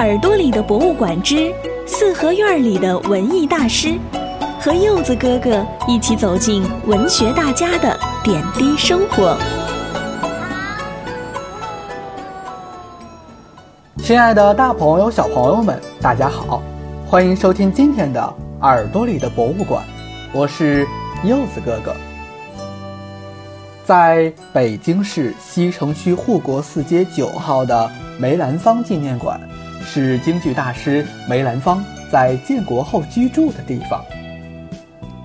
耳朵里的博物馆之四合院里的文艺大师，和柚子哥哥一起走进文学大家的点滴生活。亲爱的，大朋友、小朋友们，大家好，欢迎收听今天的耳朵里的博物馆，我是柚子哥哥。在北京市西城区护国寺街九号的梅兰芳纪念馆。是京剧大师梅兰芳在建国后居住的地方。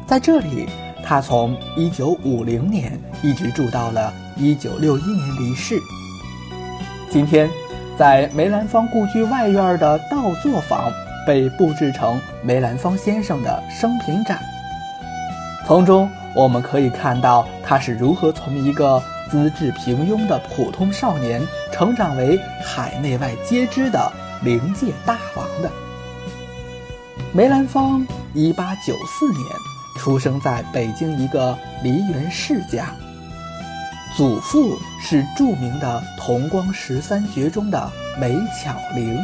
在这里，他从1950年一直住到了1961年离世。今天，在梅兰芳故居外院的倒座坊被布置成梅兰芳先生的生平展，从中我们可以看到他是如何从一个资质平庸的普通少年，成长为海内外皆知的。灵界大王的梅兰芳，一八九四年出生在北京一个梨园世家，祖父是著名的同光十三绝中的梅巧玲，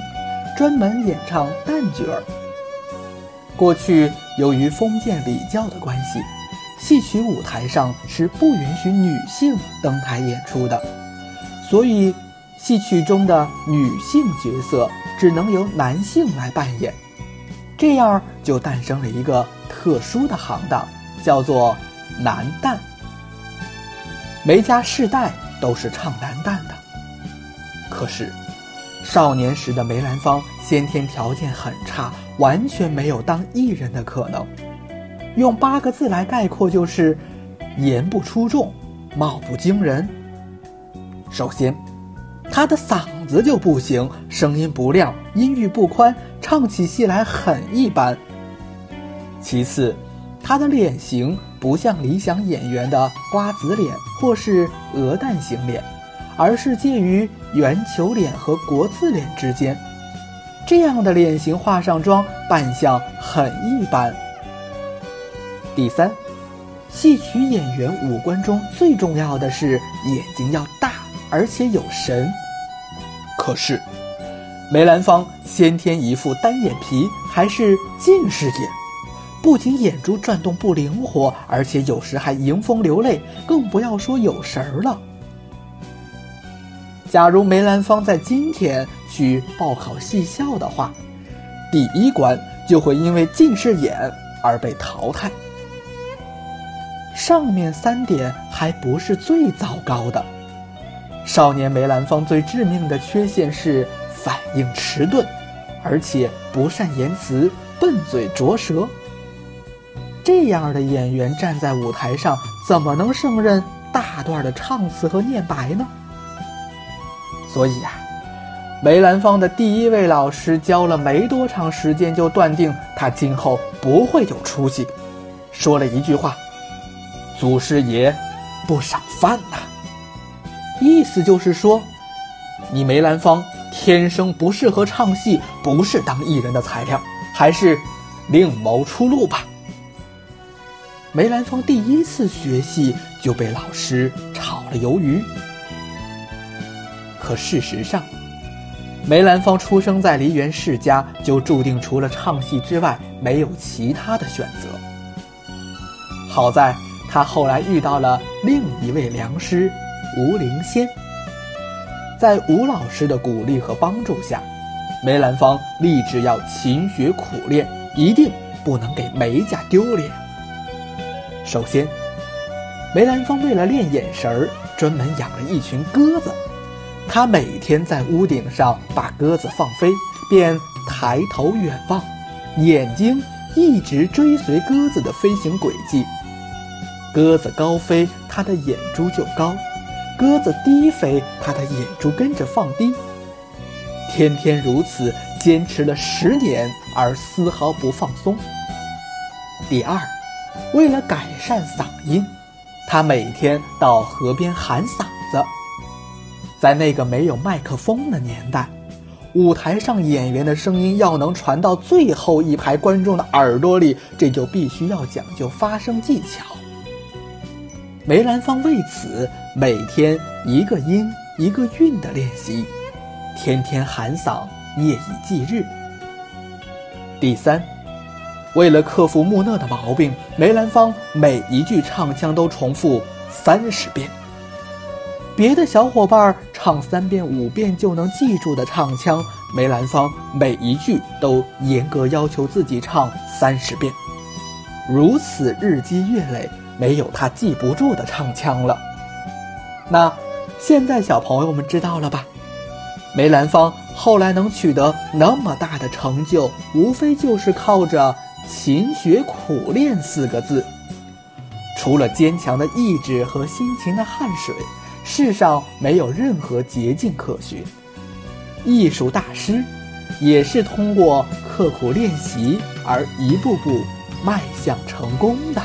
专门演唱旦角儿。过去由于封建礼教的关系，戏曲舞台上是不允许女性登台演出的，所以戏曲中的女性角色。只能由男性来扮演，这样就诞生了一个特殊的行当，叫做男旦。梅家世代都是唱男旦的。可是，少年时的梅兰芳先天条件很差，完全没有当艺人的可能。用八个字来概括，就是言不出众，貌不惊人。首先，他的嗓。子就不行，声音不亮，音域不宽，唱起戏来很一般。其次，他的脸型不像理想演员的瓜子脸或是鹅蛋型脸，而是介于圆球脸和国字脸之间。这样的脸型化上妆，扮相很一般。第三，戏曲演员五官中最重要的是眼睛要，而且有神。可是，梅兰芳先天一副单眼皮，还是近视眼，不仅眼珠转动不灵活，而且有时还迎风流泪，更不要说有神儿了。假如梅兰芳在今天去报考戏校的话，第一关就会因为近视眼而被淘汰。上面三点还不是最糟糕的。少年梅兰芳最致命的缺陷是反应迟钝，而且不善言辞，笨嘴拙舌。这样的演员站在舞台上，怎么能胜任大段的唱词和念白呢？所以呀，梅兰芳的第一位老师教了没多长时间，就断定他今后不会有出息，说了一句话：“祖师爷，不赏饭呐。”意思就是说，你梅兰芳天生不适合唱戏，不是当艺人的材料，还是另谋出路吧。梅兰芳第一次学戏就被老师炒了鱿鱼。可事实上，梅兰芳出生在梨园世家，就注定除了唱戏之外没有其他的选择。好在他后来遇到了另一位良师。吴灵仙，在吴老师的鼓励和帮助下，梅兰芳立志要勤学苦练，一定不能给梅家丢脸。首先，梅兰芳为了练眼神儿，专门养了一群鸽子。他每天在屋顶上把鸽子放飞，便抬头远望，眼睛一直追随鸽子的飞行轨迹。鸽子高飞，他的眼珠就高。鸽子低飞，他的眼珠跟着放低。天天如此，坚持了十年，而丝毫不放松。第二，为了改善嗓音，他每天到河边喊嗓子。在那个没有麦克风的年代，舞台上演员的声音要能传到最后一排观众的耳朵里，这就必须要讲究发声技巧。梅兰芳为此每天一个音一个韵的练习，天天喊嗓，夜以继日。第三，为了克服木讷的毛病，梅兰芳每一句唱腔都重复三十遍。别的小伙伴唱三遍、五遍就能记住的唱腔，梅兰芳每一句都严格要求自己唱三十遍。如此日积月累，没有他记不住的唱腔了。那现在小朋友们知道了吧？梅兰芳后来能取得那么大的成就，无非就是靠着“勤学苦练”四个字。除了坚强的意志和辛勤的汗水，世上没有任何捷径可循。艺术大师也是通过刻苦练习而一步步迈向成功的。